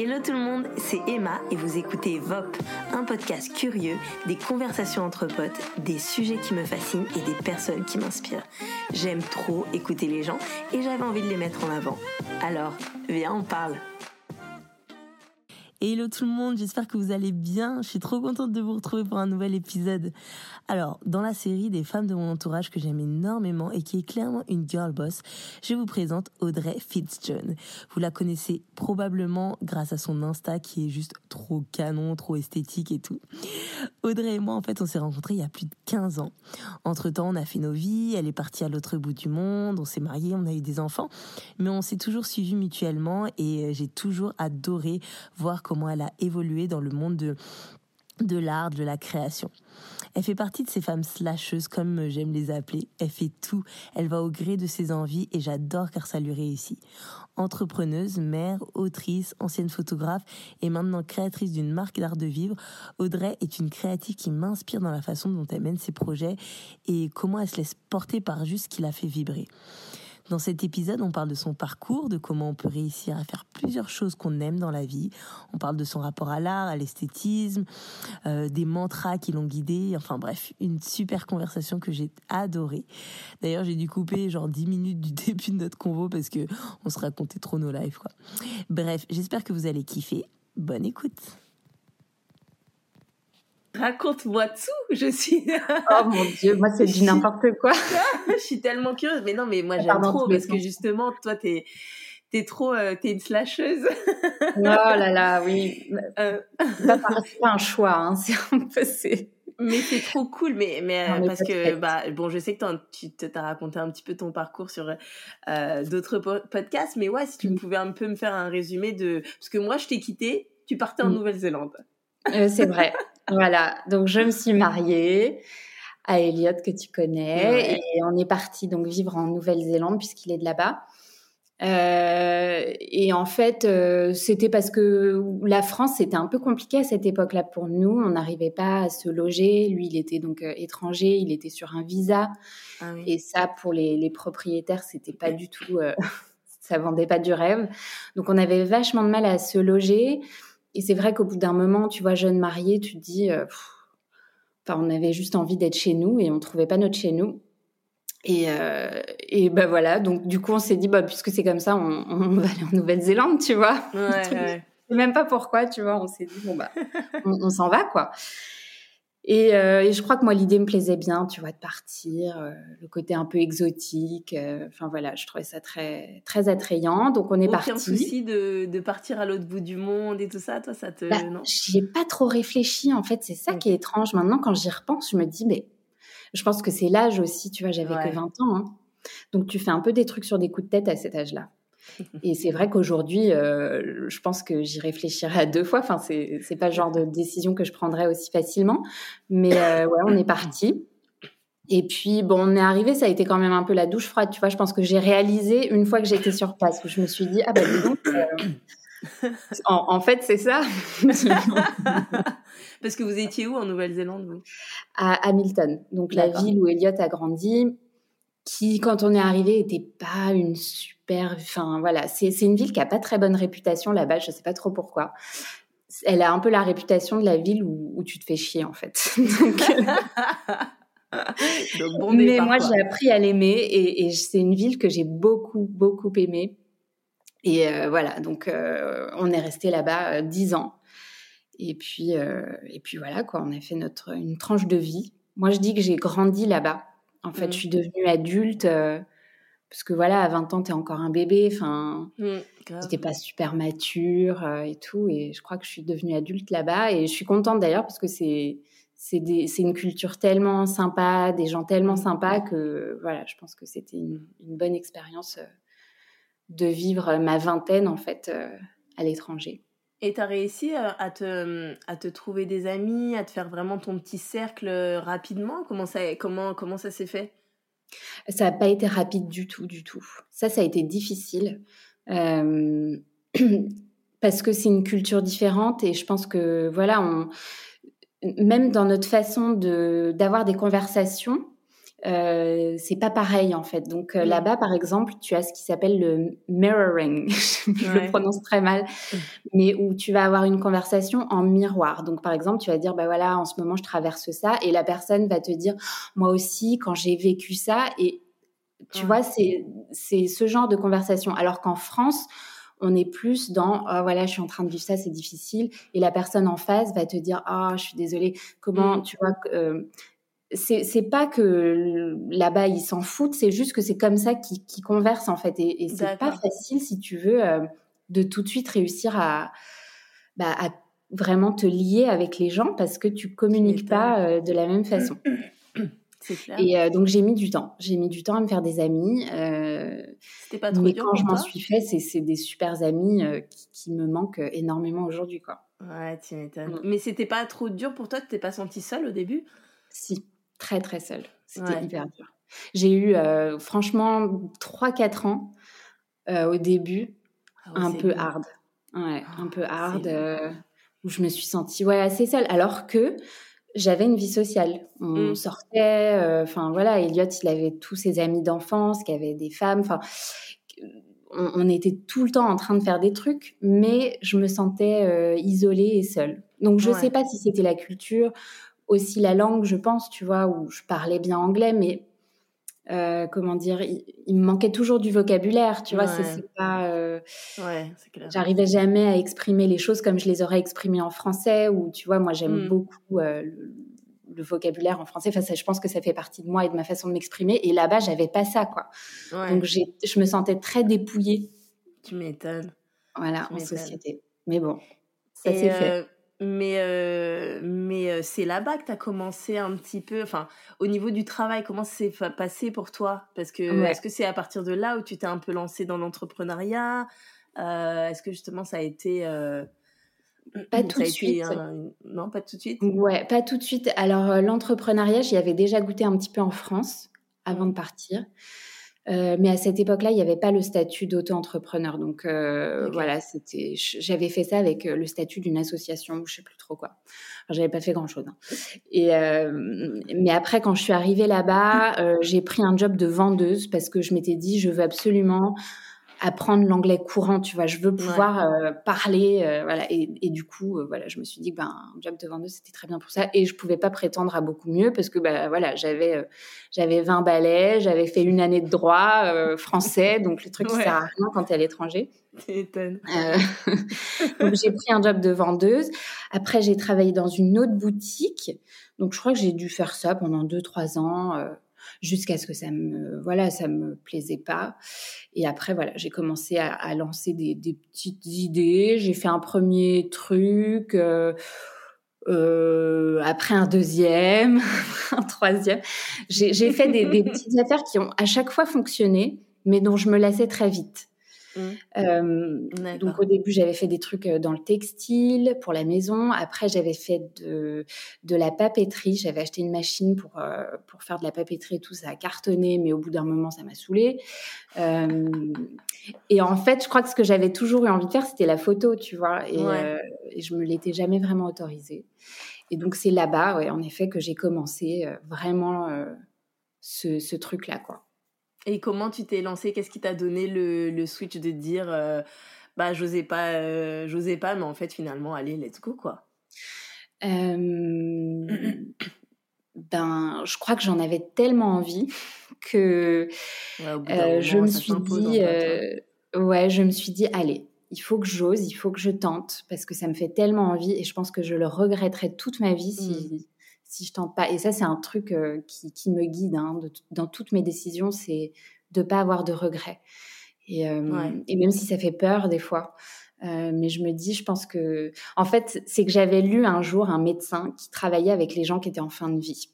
Hello tout le monde, c'est Emma et vous écoutez VOP, un podcast curieux, des conversations entre potes, des sujets qui me fascinent et des personnes qui m'inspirent. J'aime trop écouter les gens et j'avais envie de les mettre en avant. Alors, viens, on parle. Hello tout le monde, j'espère que vous allez bien. Je suis trop contente de vous retrouver pour un nouvel épisode. Alors, dans la série des femmes de mon entourage que j'aime énormément et qui est clairement une girl boss, je vous présente Audrey Fitzjohn. Vous la connaissez probablement grâce à son Insta qui est juste trop canon, trop esthétique et tout. Audrey et moi, en fait, on s'est rencontrés il y a plus de 15 ans. Entre temps, on a fait nos vies, elle est partie à l'autre bout du monde, on s'est mariés, on a eu des enfants, mais on s'est toujours suivis mutuellement et euh, j'ai toujours adoré voir comment elle a évolué dans le monde de de l'art, de la création. Elle fait partie de ces femmes slasheuses comme j'aime les appeler. Elle fait tout, elle va au gré de ses envies et j'adore car ça lui réussit. Entrepreneuse, mère, autrice, ancienne photographe et maintenant créatrice d'une marque d'art de vivre, Audrey est une créative qui m'inspire dans la façon dont elle mène ses projets et comment elle se laisse porter par juste ce qui la fait vibrer. Dans cet épisode, on parle de son parcours, de comment on peut réussir à faire plusieurs choses qu'on aime dans la vie. On parle de son rapport à l'art, à l'esthétisme, euh, des mantras qui l'ont guidé. Enfin bref, une super conversation que j'ai adorée. D'ailleurs, j'ai dû couper genre 10 minutes du début de notre convo parce que on se racontait trop nos lives. Bref, j'espère que vous allez kiffer. Bonne écoute. Raconte-moi tout, je suis. oh mon dieu, moi c'est du n'importe quoi. je suis tellement curieuse, mais non, mais moi j'aime trop parce que justement, toi t'es t'es trop, euh, t'es une slasheuse. oh là là, oui. Euh... Ça pas un choix, hein. c'est un peu c'est. Mais c'est trop cool, mais mais euh, parce que bah bon, je sais que tu t'as raconté un petit peu ton parcours sur euh, d'autres podcasts, mais ouais, si tu mm. pouvais un peu me faire un résumé de parce que moi je t'ai quitté, tu partais en mm. Nouvelle-Zélande. Euh, c'est vrai. voilà. Donc, je me suis mariée à Elliot que tu connais et on est parti donc vivre en Nouvelle-Zélande puisqu'il est de là-bas. Euh, et en fait, euh, c'était parce que la France, c'était un peu compliqué à cette époque-là pour nous. On n'arrivait pas à se loger. Lui, il était donc étranger, il était sur un visa. Ah et ça, pour les, les propriétaires, c'était pas du tout, ça vendait pas du rêve. Donc, on avait vachement de mal à se loger. Et c'est vrai qu'au bout d'un moment, tu vois, jeune mariée, tu te dis, euh, enfin, on avait juste envie d'être chez nous et on trouvait pas notre chez nous. Et, euh, et ben voilà, donc du coup, on s'est dit, bah, puisque c'est comme ça, on, on, va aller en Nouvelle-Zélande, tu vois. Ouais, ouais. même pas pourquoi, tu vois. On s'est dit, bon, bah, on, on s'en va, quoi. Euh, et, je crois que moi, l'idée me plaisait bien, tu vois, de partir, euh, le côté un peu exotique. Euh, enfin voilà, je trouvais ça très, très attrayant. Donc on est parti. Aucun souci de, de, partir à l'autre bout du monde et tout ça, toi, ça te. Bah, j'y ai pas trop réfléchi, en fait. C'est ça qui est étrange. Maintenant, quand j'y repense, je me dis, mais je pense que c'est l'âge aussi, tu vois, j'avais que 20 ans. Hein. Donc tu fais un peu des trucs sur des coups de tête à cet âge-là. Et c'est vrai qu'aujourd'hui, euh, je pense que j'y réfléchirai à deux fois. Enfin, c'est c'est pas le genre de décision que je prendrais aussi facilement. Mais euh, ouais, on est parti. Et puis bon, on est arrivé, ça a été quand même un peu la douche froide. Tu vois, je pense que j'ai réalisé une fois que j'étais sur place où je me suis dit ah bah dis donc. Euh, en, fait, c'est ça. Parce que vous étiez où en Nouvelle-Zélande, vous? À Hamilton, donc la ville où Elliot a grandi, qui, quand on est arrivé, était pas une super Enfin, voilà, c'est une ville qui a pas très bonne réputation là-bas. Je sais pas trop pourquoi. Elle a un peu la réputation de la ville où, tu te fais chier, en fait. mais moi, j'ai appris à l'aimer et, c'est une ville que j'ai beaucoup, beaucoup aimée. Et euh, voilà, donc euh, on est resté là-bas euh, dix ans. Et puis, et puis voilà, quoi, on a fait notre, une tranche de vie. Moi, je dis que j'ai grandi là-bas. En fait, mmh. je suis devenue adulte parce que voilà, à 20 ans, tu es encore un bébé, enfin, mmh, pas super mature euh, et tout. Et je crois que je suis devenue adulte là-bas. Et je suis contente d'ailleurs parce que c'est c'est une culture tellement sympa, des gens tellement sympas que voilà, je pense que c'était une, bonne expérience euh, de vivre ma vingtaine en fait euh, à l'étranger. Et tu as réussi à te, à te trouver des amis, à te faire vraiment ton petit cercle rapidement? Comment ça, comment, comment ça s'est fait? Ça n'a pas été rapide du tout, du tout. Ça, ça a été difficile. Euh, parce que c'est une culture différente et je pense que, voilà, on, même dans notre façon d'avoir des conversations, euh, c'est pas pareil en fait. Donc euh, là-bas, par exemple, tu as ce qui s'appelle le mirroring, je le prononce très mal, mais où tu vas avoir une conversation en miroir. Donc par exemple, tu vas dire bah voilà, en ce moment je traverse ça, et la personne va te dire moi aussi quand j'ai vécu ça, et tu vois c'est c'est ce genre de conversation. Alors qu'en France on est plus dans oh, voilà je suis en train de vivre ça c'est difficile. Et la personne en face va te dire ah je suis désolée. Comment mmh. tu vois euh, c'est pas que là-bas ils s'en foutent, c'est juste que c'est comme ça qu'ils conversent en fait. Et, et c'est pas facile si tu veux euh, de tout de suite réussir à, bah, à vraiment te lier avec les gens parce que tu communiques pas euh, de la même façon. Clair. Et euh, donc j'ai mis du temps. J'ai mis du temps à me faire des amis. C'était pas trop Mais quand je m'en suis fait, c'est des super amis qui, qui, me manquent énormément aujourd'hui, quoi. Ouais, tu m'étonnes. Mm. Mais c'était pas trop dur pour toi? Tu t'es pas sentie seule au début? Si très très seule. C'était hyper dur. J'ai eu euh, franchement 3-4 ans euh, au début, ah un peu hard. Ouais, un peu ah, hard, euh, où je me suis sentie ouais, assez seule, alors que j'avais une vie sociale. On mmh. sortait, enfin voilà, Elliot, il avait tous ses amis d'enfance qui avaient des femmes, enfin on, était tout le temps en train de faire des trucs, mais je me sentais isolée et seule. Donc je ne sais pas si c'était la culture aussi la langue, je pense, tu vois, où je parlais bien anglais, mais euh, comment dire, il, me manquait toujours du vocabulaire, tu vois, c'est pas. Euh, ouais, J'arrivais jamais à exprimer les choses comme je les aurais exprimées en français, ou tu vois, moi j'aime hmm. beaucoup euh, le, vocabulaire en français. Enfin, ça, je pense que ça fait partie de moi et de ma façon de m'exprimer. Et là-bas, j'avais pas ça, quoi. Donc je me sentais très dépouillée. Tu m'étonnes. Voilà, en société. Mais bon, ça s'est fait. Mais, euh, mais euh, c'est là-bas que tu as commencé un petit peu, enfin, au niveau du travail, comment c'est passé pour toi? Parce que, est-ce que c'est à partir de là où tu t'es un peu lancé dans l'entrepreneuriat? Euh, Est-ce que justement ça a été. pas tout de suite. Non, pas tout de suite? Ouais, pas tout de suite. Alors, l'entrepreneuriat, j'y avais déjà goûté un petit peu en France avant de partir. Euh, mais à cette époque-là, il n'y avait pas le statut d'auto-entrepreneur. Donc euh, voilà, c'était, j'avais fait ça avec euh, le statut d'une association, je sais plus trop quoi. J'avais pas fait grand-chose. Hein. Et mais après, quand je suis arrivée là-bas, j'ai pris un job de vendeuse parce que je m'étais dit, je veux absolument apprendre l'anglais courant, tu vois. Je veux pouvoir euh, parler, euh, voilà. Et, et, du coup, euh, voilà, je me suis dit que ben, un job de vendeuse, c'était très bien pour ça. Et je pouvais pas prétendre à beaucoup mieux parce que, ben, voilà, j'avais j'avais 20 balais, j'avais fait une année de droit français, donc le truc qui sert à rien quand tu es à l'étranger. donc j'ai pris un job de vendeuse. Après, j'ai travaillé dans une autre boutique. Donc je crois que j'ai dû faire ça pendant 2-3 ans jusqu'à ce que ça me voilà ça me plaisait pas. Et après voilà j'ai commencé à, lancer des, petites idées. J'ai fait un premier truc euh, euh, après un deuxième un troisième. J'ai fait des, des petites affaires qui ont à chaque fois fonctionné mais dont je me lassais très vite Mmh. donc au début, j'avais fait des trucs dans le textile pour la maison. Après, j'avais fait de, de la papeterie. J'avais acheté une machine pour, pour faire de la papeterie et tout. Ça a cartonné, mais au bout d'un moment, ça m'a saoulée. et en fait, je crois que ce que j'avais toujours eu envie de faire, c'était la photo, tu vois. Et, et je me l'étais jamais vraiment autorisée. Et donc c'est là-bas, ouais, en effet, que j'ai commencé vraiment ce, ce truc-là, quoi. Et comment tu t'es lancé? Qu'est-ce qui t'a donné le, le, switch de dire euh, bah j'osais pas, euh, j'osais pas, mais en fait finalement allez let's go quoi? ben je crois que j'en avais tellement envie que euh, je me suis dit ouais je me suis dit allez il faut que j'ose, il faut que je tente parce que ça me fait tellement envie et je pense que je le regretterai toute ma vie si, mmh si je tente pas. Et ça, c'est un truc euh, qui, me guide hein, dans toutes mes décisions, c'est de pas avoir de regrets. Et, euh, et, même si ça fait peur des fois, euh, mais je me dis, je pense que, en fait, c'est que j'avais lu un jour un médecin qui travaillait avec les gens qui étaient en fin de vie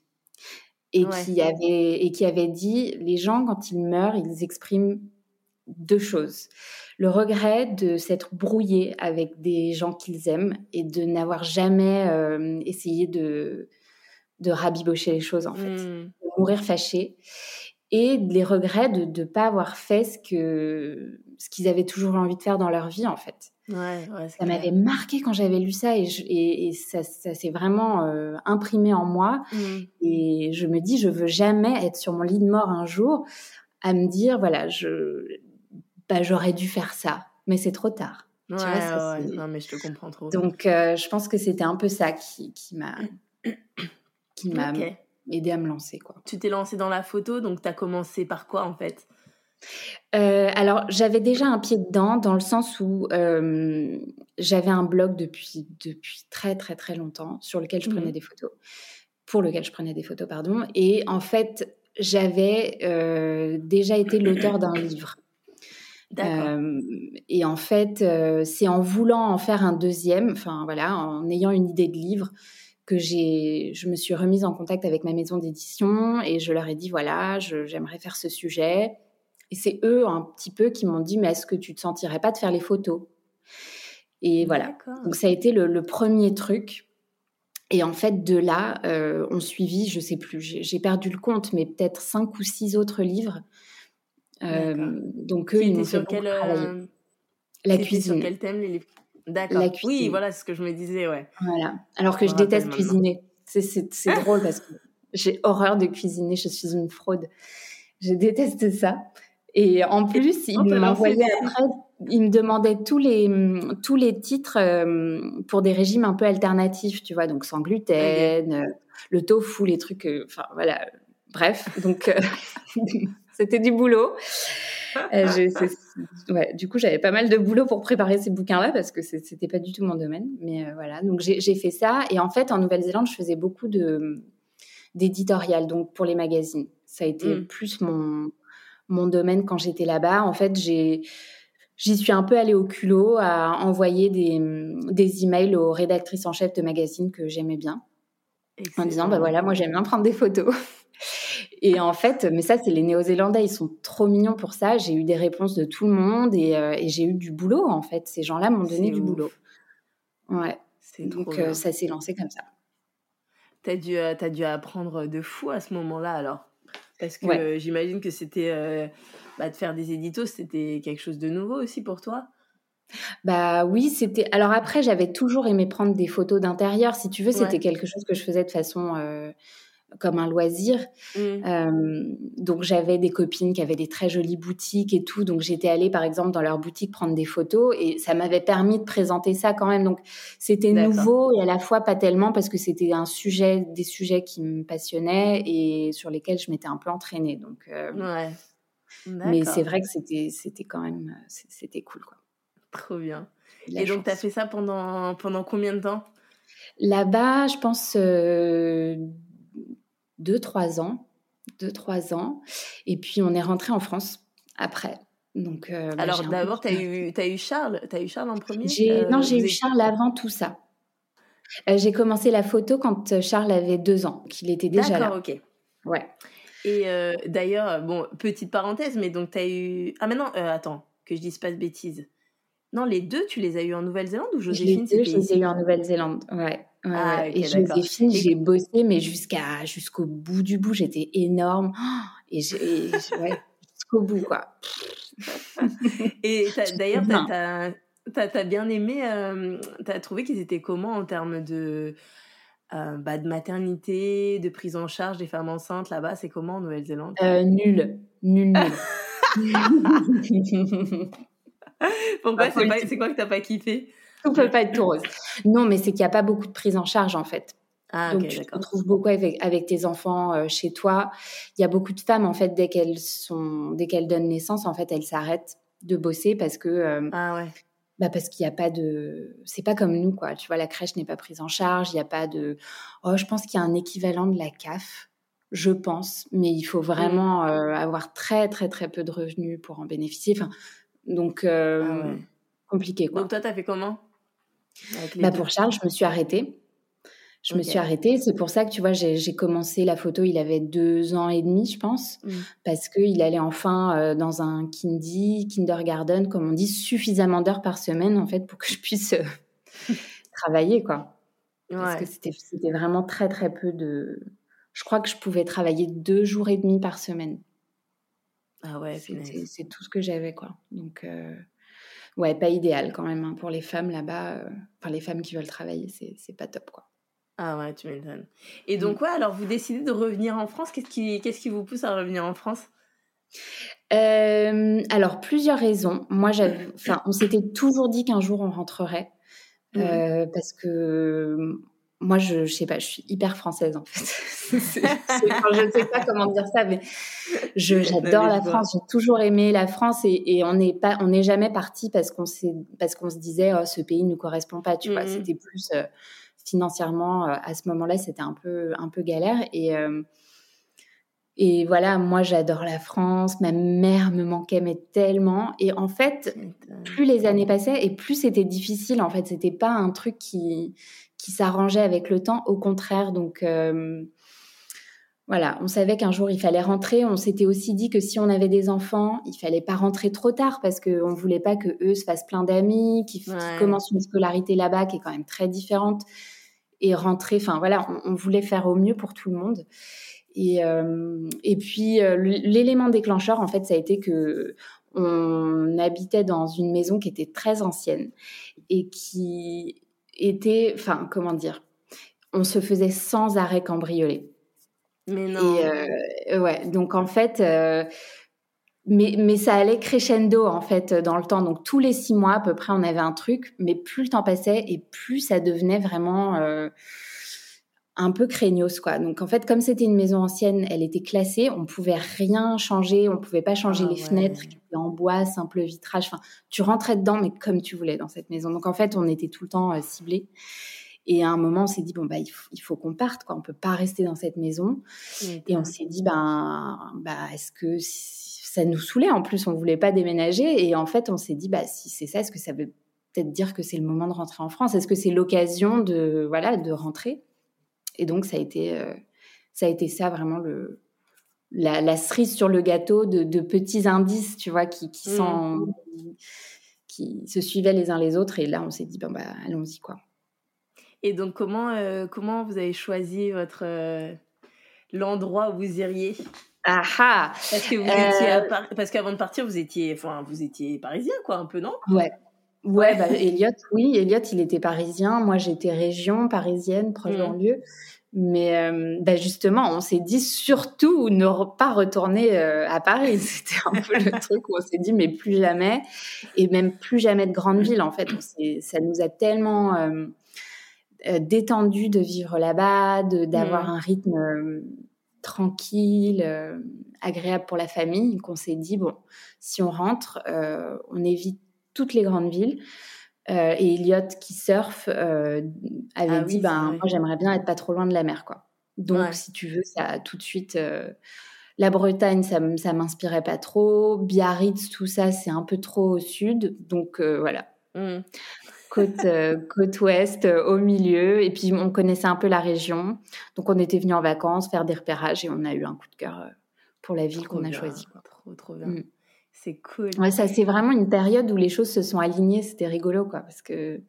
et qui avait et qui avait dit, les gens quand ils meurent, ils expriment deux choses le regret de s'être brouillé avec des gens qu'ils aiment et de n'avoir jamais essayé de de rabibocher les choses en fait, mmh. de mourir fâché et les regrets de ne pas avoir fait ce que ce qu'ils avaient toujours envie de faire dans leur vie en fait. Ouais, ça m'avait marqué quand j'avais lu ça et, et, ça, ça s'est vraiment euh, imprimé en moi. Mmh. Et je me dis, je veux jamais être sur mon lit de mort un jour à me dire, voilà, je, bah, j'aurais dû faire ça, mais c'est trop tard. Ouais, tu vois, non, mais je te comprends trop. Donc, euh, je pense que c'était un peu ça qui, qui m'a qui m'a aidé à me lancer. Quoi. Tu t'es lancée dans la photo, donc tu as commencé par quoi en fait? Euh, alors, j'avais déjà un pied dedans dans le sens où euh, j'avais un blog depuis, depuis très très très longtemps sur lequel je prenais mmh. des photos, pour lequel je prenais des photos, pardon. Et en fait, j'avais euh, déjà été l'auteur d'un livre. et en fait, c'est en voulant en faire un deuxième, enfin voilà, en ayant une idée de livre, que j'ai, je me suis remise en contact avec ma maison d'édition et je leur ai dit voilà, j'aimerais faire ce sujet. Et c'est eux un petit peu qui m'ont dit, mais est-ce que tu te sentirais pas de faire les photos? Et voilà. Donc ça a été le, premier truc. Et en fait, de là, euh, on suivit, je sais plus, j'ai perdu le compte, mais peut-être cinq ou six autres livres. Euh, donc eux, ils m'ont sur quel, euh, La cuisine. Sur quel thème les livres? D'accord. Oui, voilà, ce que je me disais, ouais. Voilà. Alors que je, déteste cuisiner. C'est drôle parce que j'ai horreur de cuisiner. Je suis une fraude. Je déteste ça. Et en plus, il m'envoyait après, il me demandait tous les, tous les titres euh, pour des régimes un peu alternatifs, tu vois, donc sans gluten, euh, le tofu, les trucs, euh, enfin voilà, bref, donc c'était du boulot. ouais, du coup, j'avais pas mal de boulot pour préparer ces bouquins-là parce que c'était pas du tout mon domaine. Mais voilà, donc j'ai fait ça. Et en fait, en Nouvelle-Zélande, je faisais beaucoup de d'éditorial, donc pour les magazines. Ça a été mmh. plus mon, mon domaine quand j'étais là-bas. En fait, j'ai J'y suis un peu allée au culot à envoyer des, des emails aux rédactrices en chef de magazines que j'aimais bien. En disant, bah voilà, moi j'aime bien prendre des photos. Et en fait, mais ça, c'est les Néo-Zélandais, ils sont trop mignons pour ça. J'ai eu des réponses de tout le monde et, euh, et j'ai eu du boulot, en fait. Ces gens-là m'ont donné du boulot. Ouais. Donc, euh, ça s'est lancé comme ça. T'as dû, euh, as dû apprendre de fou à ce moment-là, alors? Parce que j'imagine que c'était euh, bah, de faire des éditos, c'était quelque chose de nouveau aussi pour toi? Bah oui, c'était. Alors après, j'avais toujours aimé prendre des photos d'intérieur. Si tu veux, c'était quelque chose que je faisais de façon comme un loisir. Mmh. Euh, donc j'avais des copines qui avaient des très jolies boutiques et tout. Donc j'étais allée par exemple dans leur boutique prendre des photos et ça m'avait permis de présenter ça quand même. Donc c'était nouveau et à la fois pas tellement parce que c'était un sujet, des sujets qui me passionnaient et sur lesquels je m'étais un peu entraînée. Donc euh, ouais. Mais c'est vrai que c'était c'était quand même c'était cool quoi. Trop bien. Et donc tu as fait ça pendant pendant combien de temps? Là-bas, je pense euh, deux, trois ans. Deux, trois ans. Et puis, on est rentré en France après. Donc, euh, bah, Alors, d'abord, tu as, eu, as eu Charles as eu Charles en premier euh, Non, j'ai eu Charles avant tout ça. Euh, j'ai commencé la photo quand Charles avait deux ans, qu'il était déjà là. D'accord, ok. Ouais. Et d'ailleurs, bon, petite parenthèse, mais donc tu as eu. Ah, mais non, attends, que je dise pas de bêtises. Non, les deux, tu les as eu en Nouvelle-Zélande ou Joséphine Les deux, je les ai eu en Nouvelle-Zélande, ouais. Ah, et Joséphine, j'ai bossé, mais jusqu'à jusqu'au bout du bout, j'étais énorme. Et ouais, jusqu'au bout, quoi. et d'ailleurs, t'as as, bien aimé, euh, t'as trouvé qu'ils étaient comment en termes de, euh, bah, de maternité, de prise en charge des femmes enceintes là-bas? C'est comment en Nouvelle-Zélande? Euh, Nul, nul, nul. Pourquoi? C'est quoi que t'as pas kiffé? Tout peut pas être tout rose. Non, mais c'est qu'il n'y a pas beaucoup de prise en charge en fait. Ah, Donc tu te retrouves beaucoup avec, avec tes enfants euh, chez toi. Il y a beaucoup de femmes en fait dès qu'elles sont dès qu'elles donnent naissance en fait elles s'arrêtent de bosser parce que euh, ah ouais. Bah parce qu'il n'y a pas de c'est pas comme nous quoi. Tu vois la crèche n'est pas prise en charge. Il n'y a pas de oh je pense qu'il y a un équivalent de la CAF. Je pense, mais il faut vraiment mmh. euh, avoir très très très peu de revenus pour en bénéficier. Enfin, donc ah compliqué quoi. Donc toi t'as fait comment? Bah pour Charles, je me suis arrêtée. Je me suis arrêtée. C'est pour ça que tu vois, j'ai commencé la photo. Il avait deux ans et demi, je pense, mmh. parce qu'il allait enfin euh, dans un kindy, kindergarten, comme on dit, suffisamment d'heures par semaine en fait pour que je puisse euh, travailler, quoi. Parce que c'était vraiment très très peu de. Je crois que je pouvais travailler deux jours et demi par semaine. Ah ouais, c'est tout ce que j'avais, quoi. Donc. Euh, ouais, pas idéal quand même hein, pour les femmes là-bas. enfin, les femmes qui veulent travailler, c'est pas top, quoi. Ah ouais, tu m'étonnes. Et donc, ouais, alors vous décidez de revenir en France. Qu'est-ce qui, qu'est-ce qui vous pousse à revenir en France? Alors, plusieurs raisons. Moi, j'avais, enfin, on s'était toujours dit qu'un jour on rentrerait. Mmh. parce que moi, je, je sais pas, je suis hyper française en fait. je ne sais pas comment dire ça, mais j'adore la France. J'ai toujours aimé la France et, et on n'est pas, on n'est jamais parti parce qu'on parce qu'on se disait, oh, ce pays ne correspond pas. Tu vois, mmh. c'était plus euh, financièrement euh, à ce moment-là, c'était un peu, un peu galère et euh, et voilà, moi j'adore la France, ma mère me manquait mais tellement. Et en fait, plus les années passaient et plus c'était difficile. En fait, c'était pas un truc qui qui s'arrangeait avec le temps. Au contraire, donc euh, voilà, on savait qu'un jour il fallait rentrer. On s'était aussi dit que si on avait des enfants, il fallait pas rentrer trop tard parce qu'on ne voulait pas que eux se fassent plein d'amis, qu'ils commencent une scolarité là-bas qui est quand même très différente et rentrer. Enfin voilà, on, voulait faire au mieux pour tout le monde. Et, euh, et puis euh, l'élément déclencheur, en fait, ça a été que on habitait dans une maison qui était très ancienne et qui était, enfin, comment dire, on se faisait sans arrêt cambrioler. Mais non. Et, euh, ouais, donc en fait, euh, mais, mais ça allait crescendo en fait dans le temps. Donc tous les six mois à peu près, on avait un truc, mais plus le temps passait et plus ça devenait vraiment euh, un peu craignos quoi. Donc en fait, comme c'était une maison ancienne, elle était classée, on pouvait rien changer, on pouvait pas changer ah les fenêtres qui étaient en bois, simple vitrage. Enfin, tu rentrais dedans, mais comme tu voulais dans cette maison. Donc en fait, on était tout le temps euh, ciblés. Et à un moment, on s'est dit bon bah il faut, qu'on parte quoi. On peut pas rester dans cette maison. Et on s'est dit ben bah est-ce que ça nous saoulait? En plus, on voulait pas déménager. Et en fait, on s'est dit bah si c'est ça, est-ce que ça veut peut-être dire que c'est le moment de rentrer en France? Est-ce que c'est l'occasion de voilà de rentrer? Et donc, ça a été, euh, ça, a été ça vraiment le, la, cerise sur le gâteau de, petits indices, tu vois, qui, qui, sont, mmh. qui se suivaient les uns les autres. Et là, on s'est dit, bah, allons-y, quoi. Et donc, comment, euh, comment vous avez choisi votre euh, l'endroit où vous iriez? Ah, ah Parce que vous étiez parce qu'avant de partir, vous étiez, enfin, vous étiez parisien, quoi, un peu, non? Ouais. Ouais, bah, Elliot, oui, Elliot, il était parisien. Moi, j'étais région parisienne, proche mmh. lieu. Mais euh, bah justement, on s'est dit surtout ne pas retourner euh, à Paris. C'était un peu le truc où on s'est dit mais plus jamais et même plus jamais de grande ville. En fait, ça nous a tellement euh, détendu de vivre là-bas, d'avoir mmh. un rythme tranquille, agréable pour la famille, qu'on s'est dit bon, si on rentre, on évite toutes les grandes villes. Euh, et Elliot qui surfe euh, avait ah dit ben moi j'aimerais bien être pas trop loin de la mer quoi. Donc si tu veux ça tout de suite euh, la Bretagne ça ça m'inspirait pas trop, Biarritz tout ça c'est un peu trop au sud donc voilà. Mmh. Côte, côte ouest au milieu et puis on connaissait un peu la région donc on était venu en vacances faire des repérages et on a eu un coup de cœur pour la ville qu'on a choisie. Trop trop bien. Mmh. C'est cool. Ouais, ça c'est vraiment une période où les choses se sont alignées. C'était rigolo, quoi, parce que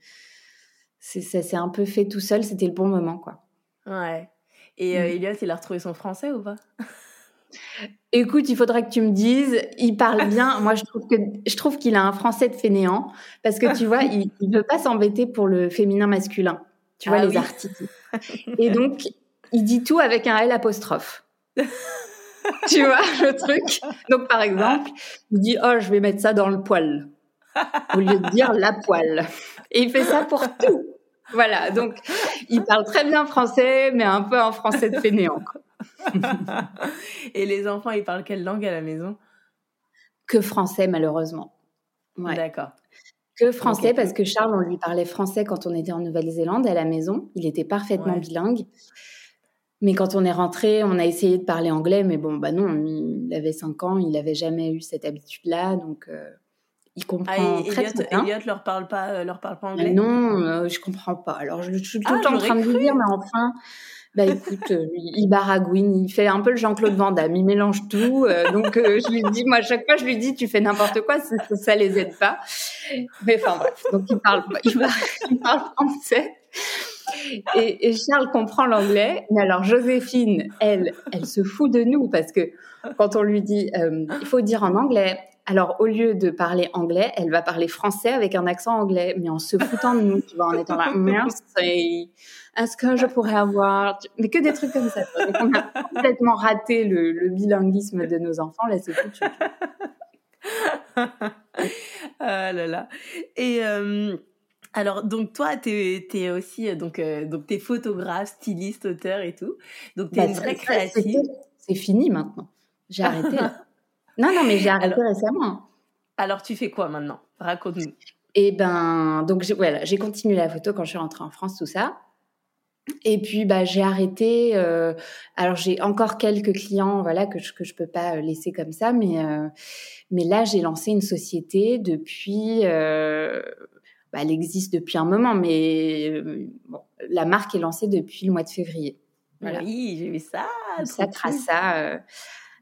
ça s'est un peu fait tout seul. C'était le bon moment, quoi. Ouais. Et euh, mm. Eliott, il a retrouvé son français ou pas? Écoute, il faudrait que tu me dises. Il parle bien. Moi, je trouve que je trouve qu'il a un français de fainéant parce que tu vois, il ne veut pas s'embêter pour le féminin masculin. Tu vois ah les articles. Et donc, il dit tout avec un L apostrophe. tu vois le truc Donc par exemple, il dit oh je vais mettre ça dans le poêle au lieu de dire la poêle. Et il fait ça pour tout. Voilà, donc il parle très bien français, mais un peu en français de fainéant. Et les enfants, ils parlent quelle langue à la maison? Que français, malheureusement. D'accord. Que français, parce que Charles, on lui parlait français quand on était en Nouvelle-Zélande à la maison. Il était parfaitement bilingue. Mais quand on est rentré, on a essayé de parler anglais, mais bon, bah non, il avait 5 ans, il n'avait jamais eu cette habitude-là, donc euh, il comprend ah, très, bien. Elliot leur parle pas, euh, leur parle pas anglais? non, euh, je comprends pas. Alors je, suis tout le ah, temps en train de lui dire, mais enfin, bah écoute, il baragouine, il fait un peu le Jean-Claude Van Damme, il mélange tout. donc je lui dis, moi à chaque fois je lui dis, tu fais n'importe quoi, ça, ça, les aide pas. Mais enfin bref, donc il parle, il parle français. Et, Charles comprend l'anglais, mais alors Joséphine, elle, elle se fout de nous parce que quand on lui dit, euh, il faut dire en anglais, alors au lieu de parler anglais, elle va parler français avec un accent anglais, mais en se foutant de nous, tu vois, en étant là, merci, est-ce que je pourrais avoir, mais que des trucs comme ça. on a complètement raté le, bilinguisme de nos enfants, là c'est foutu. ah là là. Et euh, alors, donc toi, tu es, aussi euh, donc, euh, donc es photographe, styliste, auteur et tout. Donc tu es bah, une vraie créative. C'est fini maintenant. J'ai arrêté. non, non, mais j'ai arrêté récemment. Alors, tu fais quoi maintenant? Raconte-nous. Et eh ben, donc voilà, j'ai continué la photo quand je suis rentrée en France, tout ça. Et puis bah j'ai arrêté. Euh, alors j'ai encore quelques clients, voilà que je que je peux pas laisser comme ça, mais euh, mais là j'ai lancé une société depuis. Euh, bah, elle existe depuis un moment, mais bon, la marque est lancée depuis le mois de février. Oui, j'ai vu ça. Ça trace ça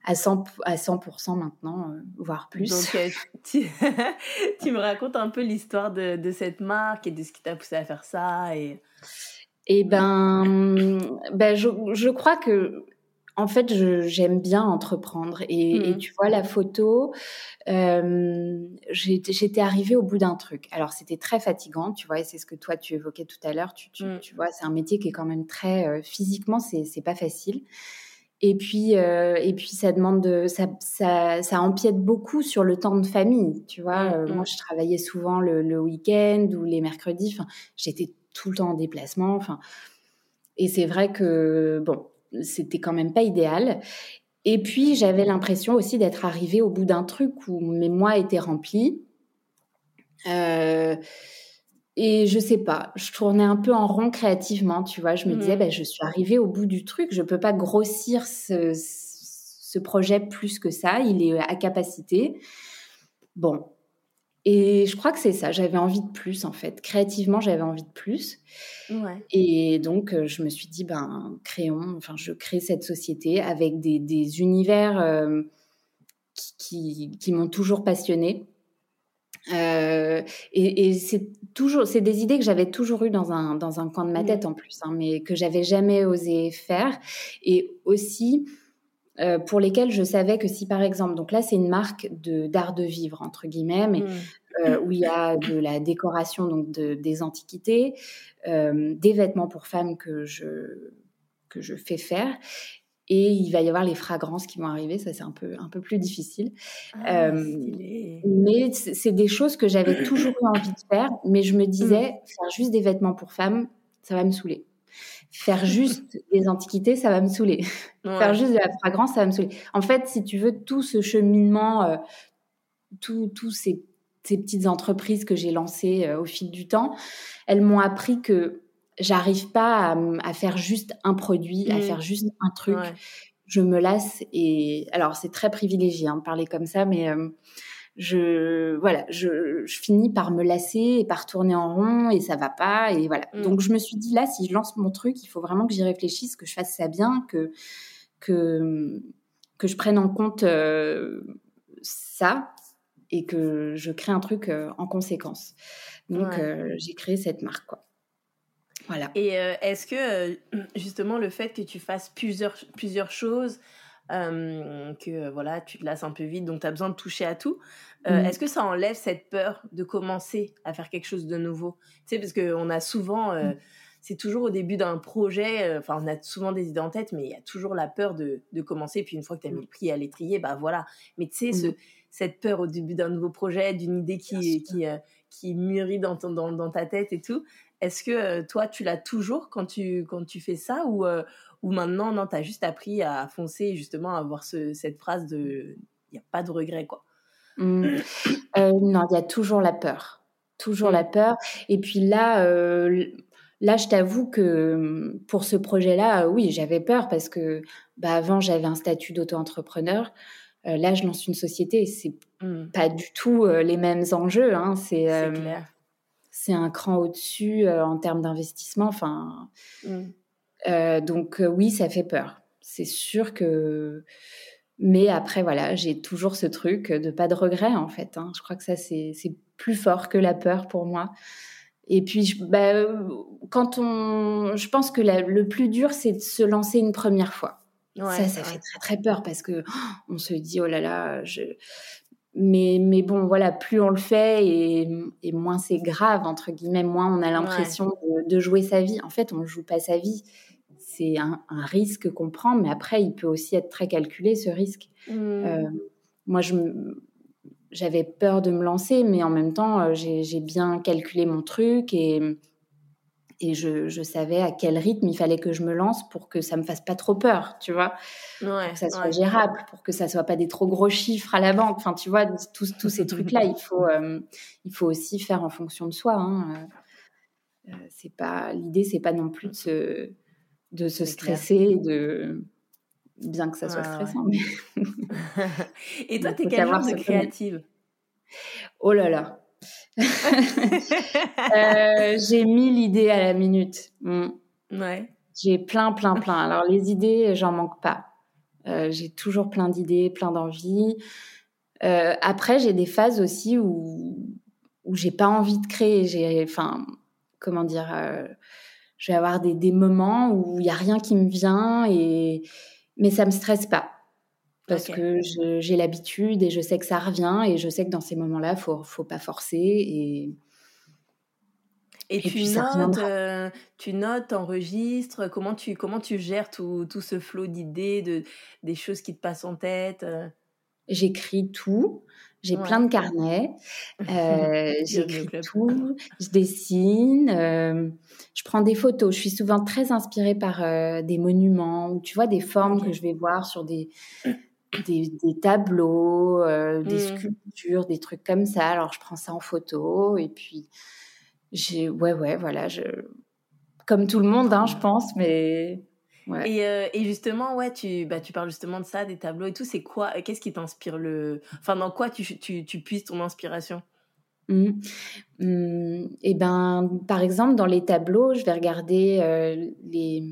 à 100, à 100% maintenant, euh, voire plus. Donc, euh, tu, tu, me racontes un peu l'histoire de, de, cette marque et de ce qui t'a poussé à faire ça et... Eh ben, ben je, je crois que en fait, j'aime bien entreprendre. Et, et, mmh. tu vois, la photo, euh, j'étais arrivée au bout d'un truc. Alors, c'était très fatigant, tu vois, et c'est ce que toi, tu évoquais tout à l'heure. Tu, tu, mmh. tu, vois, c'est un métier qui est quand même très... Euh, physiquement, c'est pas facile. Et puis, euh, et puis ça demande de, ça, ça, ça, empiète beaucoup sur le temps de famille. Tu vois, mmh, euh, moi, je travaillais souvent le, le week-end ou les mercredis. Enfin, j'étais tout le temps en déplacement. Enfin, et c'est vrai que bon, c'était quand même pas idéal. Et puis, j'avais l'impression aussi d'être arrivée au bout d'un truc où mes mois étaient remplis. Euh, et je sais pas, je tournais un peu en rond créativement, tu vois. Je me disais, mmh. ben, je suis arrivée au bout du truc, je peux pas grossir ce, ce projet plus que ça, il est à capacité. Bon. Et je crois que c'est ça, j'avais envie de plus en fait. Créativement, j'avais envie de plus. Ouais. Et donc, euh, je me suis dit, ben, créons, enfin, je crée cette société avec des, des univers euh, qui, qui, qui m'ont toujours passionnée. Euh, et, et c'est toujours, c'est des idées que j'avais toujours eues dans un dans un coin de ma mmh. tête en plus, hein, mais que j'avais jamais osé faire. Et aussi euh, pour lesquelles je savais que si par exemple, donc là c'est une marque de d'art de vivre entre guillemets, mais mmh. euh, où il y a de la décoration donc de, des antiquités, euh, des vêtements pour femmes que je que je fais faire et il va y avoir les fragrances qui vont arriver, ça c'est un peu un peu plus difficile. Ah, mais c'est des choses que j'avais toujours eu envie de faire, mais je me disais mmh. faire juste des vêtements pour femmes, ça va me saouler. Faire juste des antiquités, ça va me saouler. Faire juste de la fragrance, ça va me saouler. En fait, si tu veux tout ce cheminement, euh, tous ces, ces, petites entreprises que j'ai lancées euh, au fil du temps, elles m'ont appris que j'arrive pas à, faire juste un produit, à mmh. faire juste un truc. Je me lasse et alors c'est très privilégié hein, de parler comme ça, mais euh, je voilà, je, je, finis par me lasser et par tourner en rond et ça va pas et voilà. Mmh. Donc je me suis dit là, si je lance mon truc, il faut vraiment que j'y réfléchisse, que je fasse ça bien, que que que je prenne en compte euh, ça et que je crée un truc euh, en conséquence. Donc j'ai créé cette marque quoi. Voilà. Et euh, est-ce que euh, justement le fait que tu fasses plusieurs, plusieurs choses, euh, que voilà, tu te lasses un peu vite, donc tu as besoin de toucher à tout, mmh. est-ce que ça enlève cette peur de commencer à faire quelque chose de nouveau? Tu sais, parce qu'on a souvent, mmh. c'est toujours au début d'un projet, enfin on a souvent des idées en tête, mais il y a toujours la peur de, de commencer, puis une fois que tu as mis le prix à l'étrier, bah voilà. Mais tu sais, ce, mmh. cette peur au début d'un nouveau projet, d'une idée qui, qui, qui mûrit dans, ton, dans, dans ta tête et tout, est-ce que euh, toi, tu l'as toujours quand tu, quand tu fais ça ou, euh, ou maintenant, non, tu as juste appris à foncer et justement à avoir cette phrase de il n'y a pas de regret, quoi mmh. euh, Non, il y a toujours la peur. Toujours la mmh. peur. Et puis là, là je t'avoue que mmh, pour ce projet-là, oui, j'avais peur parce que bah, avant, j'avais un statut d'auto-entrepreneur. là, je lance une société. C'est pas du tout les mêmes enjeux. Hein. C'est clair c'est un cran au-dessus euh, en termes d'investissement. Enfin, mm. euh, donc euh, oui, ça fait peur. C'est sûr que. Mais après, voilà, j'ai toujours ce truc de pas de regret en fait. Hein. Je crois que ça c'est plus fort que la peur pour moi. Et puis, bah, quand on, je pense que le plus dur, c'est de se lancer une première fois. ça, ça fait très très peur parce que oh, on se dit oh là là, je, mais, mais bon, voilà, plus on le fait et, et moins c'est grave, entre guillemets, moins on a l'impression de, jouer sa vie. En fait, on ne joue pas sa vie. C'est un, un, risque qu'on prend, mais après, il peut aussi être très calculé, ce risque. Mmh. Euh, moi, je, j'avais peur de me lancer, mais en même temps, euh, j'ai bien calculé mon truc et, et je, je, savais à quel rythme il fallait que je me lance pour que ça me fasse pas trop peur, tu vois, pour que ça soit gérable, pour que ça soit pas des trop gros chiffres à la banque. Enfin, tu vois, tous, ces trucs-là, il faut, euh, il faut aussi faire en fonction de soi. Hein. Euh, c'est pas l'idée, c'est pas non plus de se, de se stresser, de bien que ça soit stressant. Et toi, tu es quel genre de créative? Oh là là. Euh, j'ai mille idées à la minute. Mm. Ouais. J'ai plein, plein, plein. Alors les idées, j'en manque pas. Euh, j'ai toujours plein d'idées, plein d'envies. Euh, après, j'ai des phases aussi où où j'ai pas envie de créer. J'ai, enfin, comment dire, je vais avoir des, des moments où il y a rien qui me vient et mais ça me stresse pas parce que j'ai l'habitude et je sais que ça revient et je sais que dans ces moments-là, faut faut pas forcer et et, tu notes, euh, tu notes, enregistres. Comment tu comment tu gères tout, tout ce flot d'idées, de des choses qui te passent en tête. Euh? J'écris tout. J'ai plein de carnets. Euh, J'écris tout. Je dessine. Je prends des photos. Je suis souvent très inspirée par des monuments ou tu vois des formes que je vais voir sur des des, des tableaux, euh, des mmh. sculptures, des trucs comme ça. Alors je prends ça en photo et puis j'ai ouais ouais voilà je comme tout le monde hein, je pense mais et, euh, et, justement, ouais, tu, bah, tu parles justement de ça, des tableaux et tout. C'est quoi Qu'est-ce qui t'inspire le Enfin, dans quoi tu, tu, tu puisses ton inspiration? Mmh. Mmh. Et ben, par exemple, dans les tableaux, je vais regarder euh, les,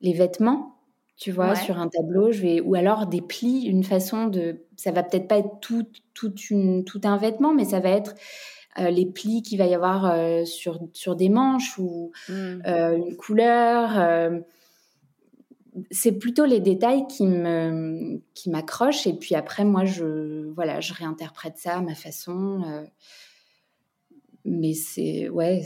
les vêtements. Tu vois, sur un tableau, je vais ou alors des plis, une façon de. Ça va peut-être pas être tout, tout, une, tout un vêtement, mais ça va être euh, les plis qu'il va y avoir sur, sur des manches ou mmh. une couleur c'est plutôt les détails qui me qui m'accrochent et puis après moi je voilà je réinterprète ça à ma façon euh. mais c'est ouais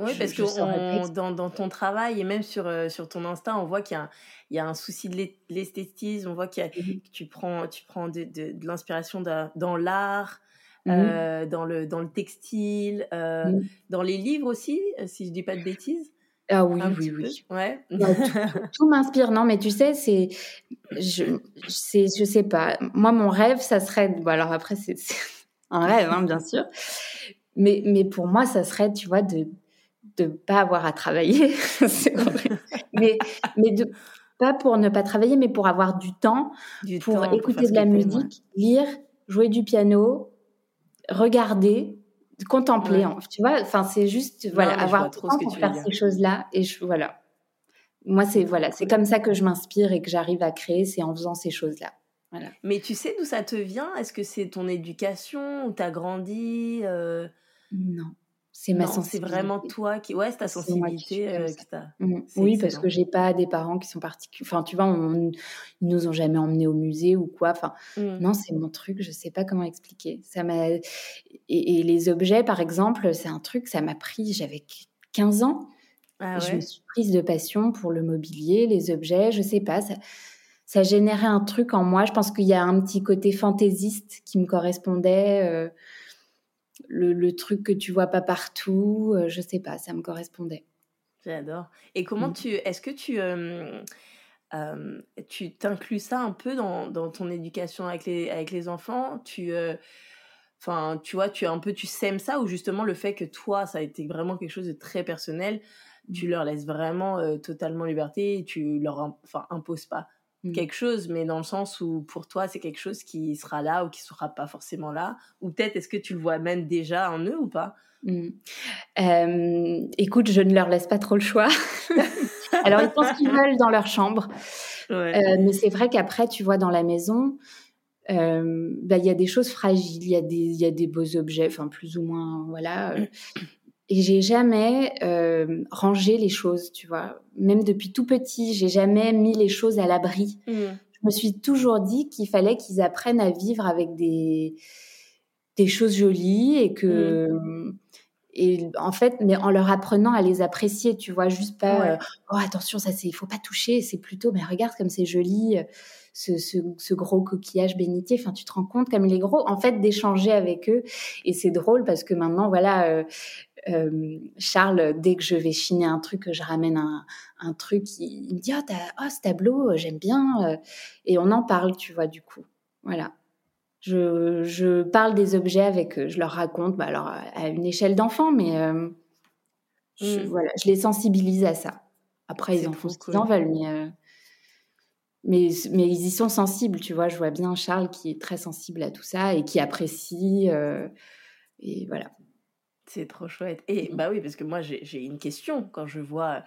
oui parce que dans, dans, ton travail et même sur euh, sur ton instinct on voit qu'il y a il y a un souci de l'esthétisme on voit qu'il mmh que tu prends tu prends de, de, l'inspiration dans l'art mmh euh, dans le dans le textile mmh. dans les livres aussi si je dis pas de bêtises ah oui, oui, oui. Ouais. Bah, tout, m'inspire. Non, mais tu sais, c'est, je, c'est, je sais pas. Moi, mon rêve, ça serait, bon, alors après, c'est, un rêve, hein, bien sûr. Mais, mais pour moi, ça serait, tu vois, de, de pas avoir à travailler. c'est mais, mais de, pas pour ne pas travailler, mais pour avoir du temps, pour écouter de la musique, lire, jouer du piano, regarder, contempler, tu vois. Enfin, c'est juste voilà avoir trop temps pour faire ces choses-là. Et je, voilà, moi c'est voilà, c'est comme ça que je m'inspire et que j'arrive à créer, c'est en faisant ces choses-là. Voilà. Mais tu sais d'où ça te vient? Est-ce que c'est ton éducation? Ou t'as grandi euh? Non. C'est ma sensibilité. C'est vraiment toi qui. Ouais, c'est ta sensibilité euh, mmh. Oui, parce que j'ai pas des parents qui sont particuliers. Enfin, tu vois, on... ils nous ont jamais emmenés au musée ou quoi. Enfin, mmh. non, c'est mon truc. Je sais pas comment expliquer. Ça m'a. Et, les objets, par exemple, c'est un truc. Ça m'a pris. J'avais 15 ans. Ah Je me suis prise de passion pour le mobilier, les objets. Je sais pas. Ça, ça générait un truc en moi. Je pense qu'il y a un petit côté fantaisiste qui me correspondait. Euh, le, truc que tu vois pas partout, euh, je sais pas, ça me correspondait. J'adore. Et comment mm. tu, est-ce que tu, euh, euh, tu t'inclus ça un peu dans, dans, ton éducation avec les, avec les enfants? Tu, enfin, tu vois, tu un peu, tu sèmes ça ou justement le fait que toi, ça a été vraiment quelque chose de très personnel, tu mm. leur laisses vraiment totalement liberté, et tu leur, enfin, imposes pas? Mmh. quelque chose, mais dans le sens où pour toi, c'est quelque chose qui sera là ou qui sera pas forcément là Ou peut-être est-ce que tu le vois même déjà en eux ou pas? Mmh. Écoute, je ne leur laisse pas trop le choix. Alors, ils pensent qu'ils veulent dans leur chambre. Euh, mais c'est vrai qu'après, tu vois, dans la maison, bah, il y a des choses fragiles, il y, a des, y a des beaux objets, enfin, plus ou moins, voilà. Et j'ai jamais euh, rangé les choses, tu vois. Même depuis tout petit, j'ai jamais mis les choses à l'abri. Mmh. Je me suis toujours dit qu'il fallait qu'ils apprennent à vivre avec des, des choses jolies et que. Mmh. Et en fait, mais en leur apprenant à les apprécier, tu vois, juste pas, euh, oh attention, ça c'est, il faut pas toucher, c'est plutôt, mais regarde comme c'est joli, ce, ce, ce, gros coquillage bénitier. Enfin, tu te rends compte comme il est gros. En fait, d'échanger avec eux, et c'est drôle parce que maintenant, voilà, euh, euh, Charles, dès que je vais chiner un truc, je ramène un, un truc, il, me dit oh, oh, ce tableau, j'aime bien, et on en parle, tu vois, du coup, voilà. Je, je, parle des objets avec eux, je leur raconte, bah alors à une échelle d'enfant, mais euh, je, mmh. voilà, je les sensibilise à ça. Après, ils en font ce qu'ils en veulent, mais, euh, mais, mais, ils y sont sensibles, tu vois. Je vois bien Charles qui est très sensible à tout ça et qui apprécie. Euh, et voilà. C'est trop chouette. Et mmh. bah oui, parce que moi, j'ai une question quand je vois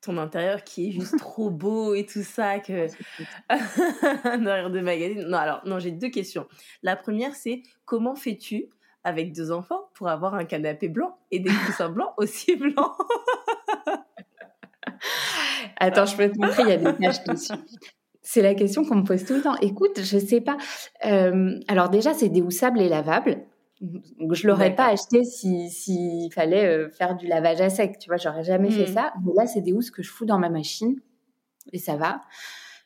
ton intérieur qui est juste trop beau et tout ça que un de magazine. Non, alors non, j'ai deux questions. La première c'est comment fais-tu avec deux enfants pour avoir un canapé blanc et des coussins blancs aussi blancs? Attends, je peux te montrer, il y a des taches dessus. C'est la question qu'on me pose tout le temps. Écoute, je sais pas. Euh, alors déjà, c'est déhoussable et lavable. Donc, je l'aurais pas acheté s'il si, fallait euh, faire du lavage à sec, tu vois, j'aurais jamais fait mmh. ça. Mais là, c'est des housses que je fous dans ma machine et ça va.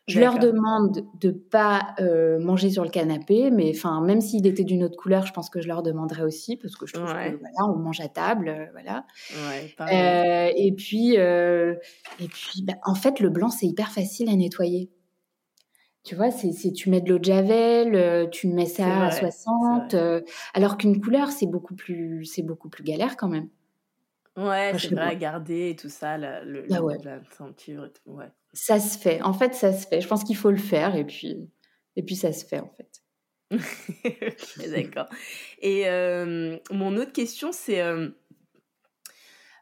Je leur demande de pas euh, manger sur le canapé, mais enfin, même s'il était d'une autre couleur, je pense que je leur demanderais aussi parce que je trouve que voilà, on mange à table, euh, voilà. Ouais, et puis, et puis, bah, en fait, le blanc c'est hyper facile à nettoyer. Tu vois, c'est, tu mets de l'eau de javel, euh, tu mets ça à 60, euh, alors qu'une couleur, c'est beaucoup plus, c'est beaucoup plus galère quand même. Ouais, c'est vrai à garder et tout ça, la, le, ah la ceinture et tout, ouais. Ça se fait. En fait, ça se fait. Je pense qu'il faut le faire et puis, et puis ça se fait en fait. D'accord. Et euh, mon autre question, c'est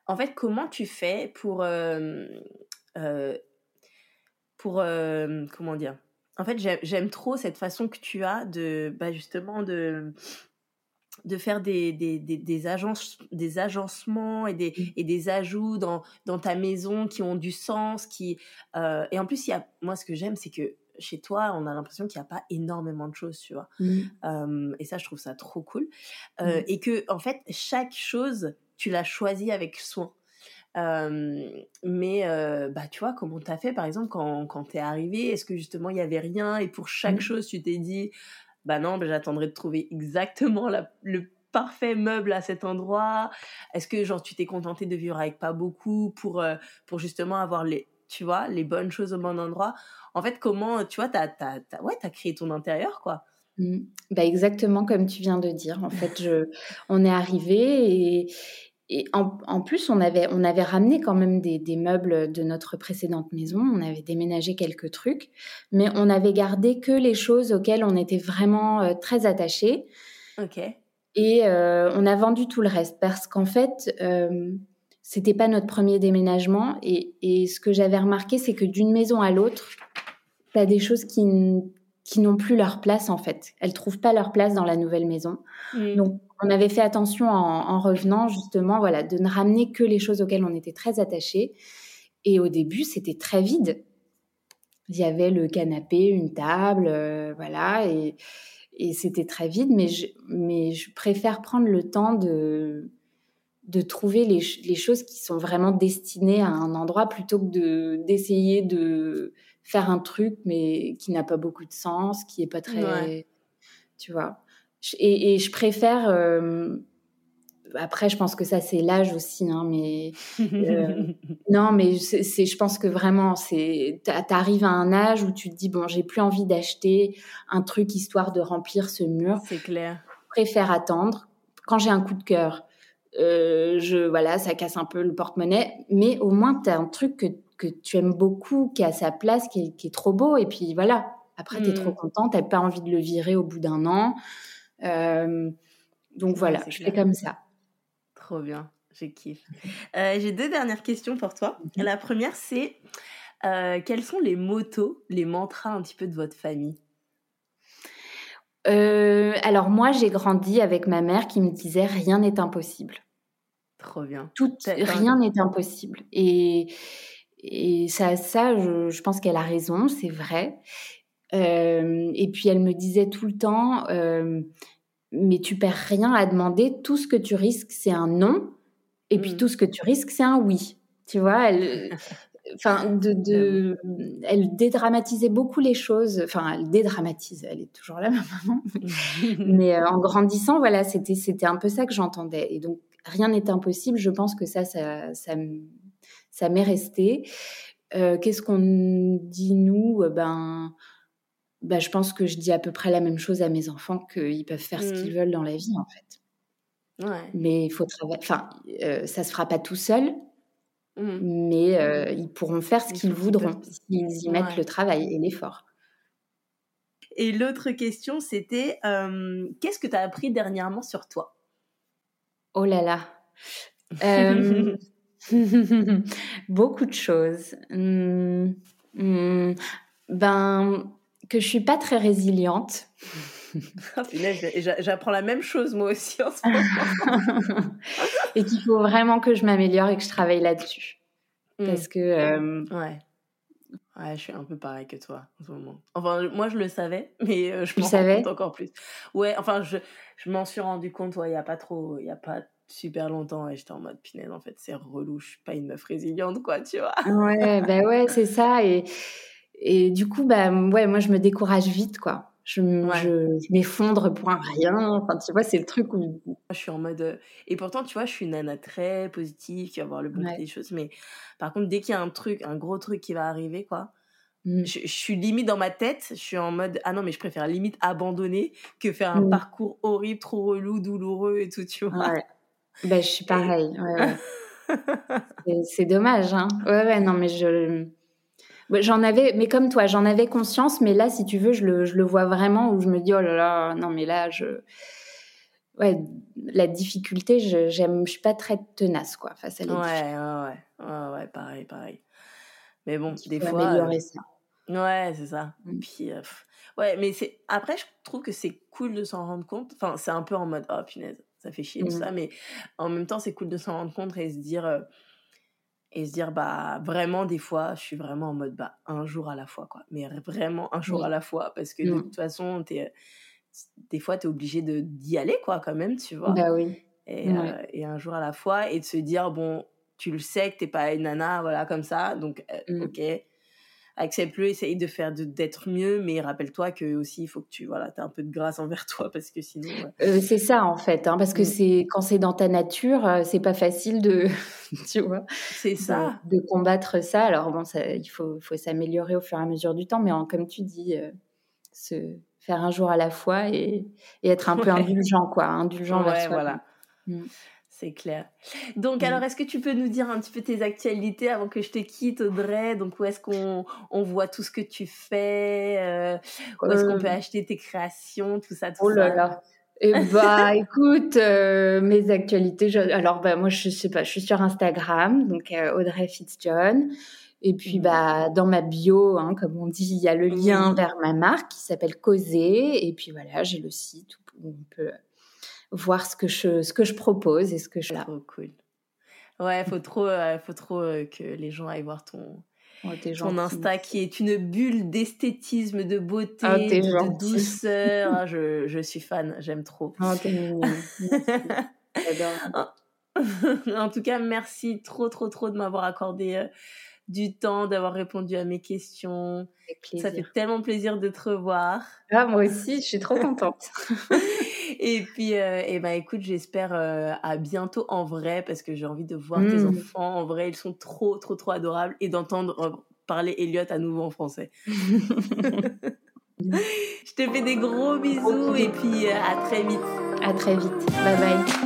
en fait, comment tu fais pour. pour. comment dire en fait, j'aime trop cette façon que tu as de, bah justement, de, de faire des, des, des, agences, des agencements et des, mmh. et des ajouts dans, dans ta maison qui ont du sens. Qui, euh, et en plus, il y a, moi, ce que j'aime, c'est que chez toi, on a l'impression qu'il n'y a pas énormément de choses, tu vois. Mmh. et ça, je trouve ça trop cool. Euh, mmh. Et que, en fait, chaque chose, tu l'as choisie avec soin mais bah, tu vois, comment t'as fait, par exemple, quand, quand t'es arrivé Est-ce que justement, il n'y avait rien et pour chaque mmh. chose, tu t'es dit, bah non, bah, j'attendrai de trouver exactement le parfait meuble à cet endroit Est-ce que genre tu t'es contenté de vivre avec pas beaucoup pour, pour justement avoir les, tu vois, les bonnes choses au bon endroit? En fait, comment, tu vois, t'as as, ouais, as créé ton intérieur, quoi. Mmh. Bah exactement comme tu viens de dire. En fait, je, on est arrivé et, et en, plus, on avait, on avait ramené quand même des, meubles de notre précédente maison. On avait déménagé quelques trucs, mais on avait gardé que les choses auxquelles on était vraiment euh, très attachés. Ok. Et euh, on a vendu tout le reste parce qu'en fait, euh, c'était pas notre premier déménagement. Et, et ce que j'avais remarqué, c'est que d'une maison à l'autre, tu as des choses qui, qui n'ont plus leur place en fait. Elles trouvent pas leur place dans la nouvelle maison. Mmh. Donc on avait fait attention en, revenant justement, voilà, de ne ramener que les choses auxquelles on était très attachés. Et au début, c'était très vide. Il y avait le canapé, une table, euh, voilà, et, c'était très vide. Mais je, mais je préfère prendre le temps de de trouver les, choses qui sont vraiment destinées à un endroit plutôt que de d'essayer de faire un truc mais qui n'a pas beaucoup de sens, qui est pas très, tu vois. Et, je préfère. Euh, après, je pense que ça, c'est l'âge aussi, hein, mais euh, non, mais c'est, je pense que vraiment, c'est, t'arrives à un âge où tu te dis bon, j'ai plus envie d'acheter un truc histoire de remplir ce mur. C'est clair. Je préfère attendre. Quand j'ai un coup de cœur, euh, je voilà, ça casse un peu le porte-monnaie, mais au moins tu as un truc que, que tu aimes beaucoup, qui a sa place, qui est, qui est trop beau, et puis voilà. Après, tu es trop mm. content, tu pas envie de le virer au bout d'un an. Euh, donc voilà, je fais comme ça. Trop bien, je kiffe. Euh, j'ai deux dernières questions pour toi. La première, c'est euh, quels sont les motos, les mantras un petit peu de votre famille? Alors moi, j'ai grandi avec ma mère qui me disait rien n'est impossible. Trop bien. Tout, rien n'est impossible. Et, et ça, ça, je, je pense qu'elle a raison, c'est vrai. Et puis elle me disait tout le temps, mais tu perds rien à demander. Tout ce que tu risques, c'est un non. Et puis mmh. tout ce que tu risques, c'est un oui. Tu vois, elle, enfin, de, de, elle dédramatisait beaucoup les choses. Enfin, elle dédramatise. Elle est toujours là, ma maman. Mais en grandissant, voilà, c'était, c'était un peu ça que j'entendais. Et donc, rien n'est impossible. Je pense que ça, ça, ça, ça m'est resté. Euh, qu'est-ce qu'on dit nous? Ben, bah, je pense que je dis à peu près la même chose à mes enfants qu'ils peuvent faire ce qu'ils mmh. veulent dans la vie, en fait. Ouais. Mais il faut travailler. Enfin, euh, ça se fera pas tout seul, mmh. mais euh, ils pourront faire ce qu'ils voudront s'ils y mettent le travail et l'effort. Et l'autre question, c'était qu'est-ce que tu as appris dernièrement sur toi? Oh là là. Beaucoup de choses. Mmh, mmh, ben, que je suis pas très résiliente. oh, J'apprends la même chose moi aussi en ce moment. et qu'il faut vraiment que je m'améliore et que je travaille là-dessus. Mmh. Parce que. Euh, ouais. Ouais, je suis un peu pareil que toi en ce moment. Enfin, moi je le savais, mais euh, je m'en rends compte encore plus. Ouais, enfin, je, je m'en suis rendu compte, ouais, il n'y a pas trop, il y a pas super longtemps et j'étais en mode pinaise en fait c'est relou je suis pas une meuf résiliente quoi tu vois ouais bah ouais c'est ça et et du coup bah ouais moi je me décourage vite quoi je, je, m'effondre pour un rien enfin tu vois c'est le truc où je suis en mode euh, et pourtant tu vois je suis une nana très positive qui va voir le bon des choses mais par contre dès qu'il y a un truc un gros truc qui va arriver quoi mmh. je, suis limite dans ma tête, je suis en mode ah non mais je préfère limite abandonner que faire un mmh. parcours horrible, trop relou, douloureux et tout, tu vois. Ouais. Ben, je suis pareil. c'est dommage. Hein. Ouais, ouais, non, mais je. J'en avais, mais comme toi, j'en avais conscience, mais là, si tu veux, je le, je le vois vraiment où je me dis, oh là là, non, mais là, je. Ouais, la difficulté, je, j'aime, je suis pas très tenace, quoi, face à la ouais, Ouais, ouais, ouais, pareil, pareil. Mais bon, des fois. Améliorer euh, ça. Ouais, c'est ça. Mmh. Puis, euh, ouais, mais c'est. Après, je trouve que c'est cool de s'en rendre compte. Enfin, c'est un peu en mode, oh punaise, ça fait chier tout mmh. ça, mais en même temps, c'est cool de s'en rendre compte et se dire, euh, et se dire, bah, vraiment, des fois, je suis vraiment en mode, bah, un jour à la fois, quoi. Mais vraiment un jour à la fois, parce que de mmh. toute façon, es, des fois, tu es obligé d'y aller, quoi, quand même, tu vois. Bah oui. Et, euh, et, un jour à la fois, et de se dire, bon, tu le sais que t'es pas une nana, voilà, comme ça, donc, euh, mmh. ok accepte-le, essaye de faire d'être mieux, mais rappelle-toi que aussi il faut que tu voilà, as un peu de grâce envers toi parce que sinon. Euh, c'est ça en fait, hein, parce que mm. c'est quand c'est dans ta nature, euh, c'est pas facile de, tu vois. C'est ça. De, combattre ça. Alors bon, ça, il faut, faut s'améliorer au fur et à mesure du temps, mais comme tu dis, euh, se faire un jour à la fois et, et être un peu indulgent quoi, indulgent vers soi. Voilà. Mm. C'est clair. Donc, alors, est-ce que tu peux nous dire un petit peu tes actualités avant que je te quitte, Audrey? Donc, où est-ce qu'on on voit tout ce que tu fais euh, Où est-ce qu'on peut euh. acheter tes créations Tout ça, tout oh là là. Eh bah, écoute, euh, mes actualités. alors, bah, moi, je sais pas, je suis sur Instagram, donc Audrey Fitzjohn. Et puis, bah, dans ma bio, hein, comme on dit, il y a le lien vers ma marque qui s'appelle Causer. Et puis voilà, j'ai le site où on peut voir ce que je, ce que je propose et ce que je... Trop cool. Ouais, faut trop, euh, faut trop euh, que les gens aillent voir ton, oh, ton Insta qui est une bulle d'esthétisme, de beauté, oh, de douceur. Ah, je, je, suis fan, j'aime trop. Oh, en tout cas, merci trop, trop, trop de m'avoir accordé euh, du temps, d'avoir répondu à mes questions. Ça fait tellement plaisir de te revoir. Ah, moi aussi, je suis trop contente. Et puis, euh, et ben, écoute, j'espère euh, à bientôt en vrai parce que j'ai envie de voir tes mmh. enfants en vrai. Ils sont trop, trop, trop adorables et d'entendre euh, parler Elliot à nouveau en français. Je te fais des gros bisous et puis à très vite. À très vite. Bye bye.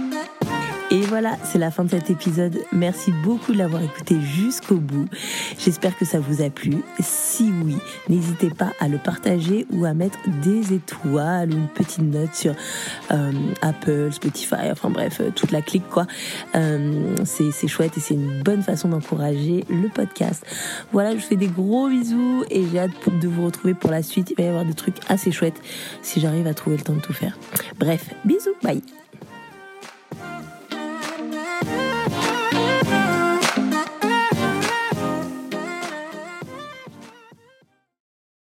Et voilà, c'est la fin de cet épisode. Merci beaucoup de l'avoir écouté jusqu'au bout. J'espère que ça vous a plu. Si oui, n'hésitez pas à le partager ou à mettre des étoiles ou une petite note sur euh, Apple, Spotify, enfin bref, euh, toute la clique quoi. Euh, c'est chouette et c'est une bonne façon d'encourager le podcast. Voilà, je vous fais des gros bisous et j'ai hâte de vous retrouver pour la suite. Il va y avoir des trucs assez chouettes si j'arrive à trouver le temps de tout faire. Bref, bisous, bye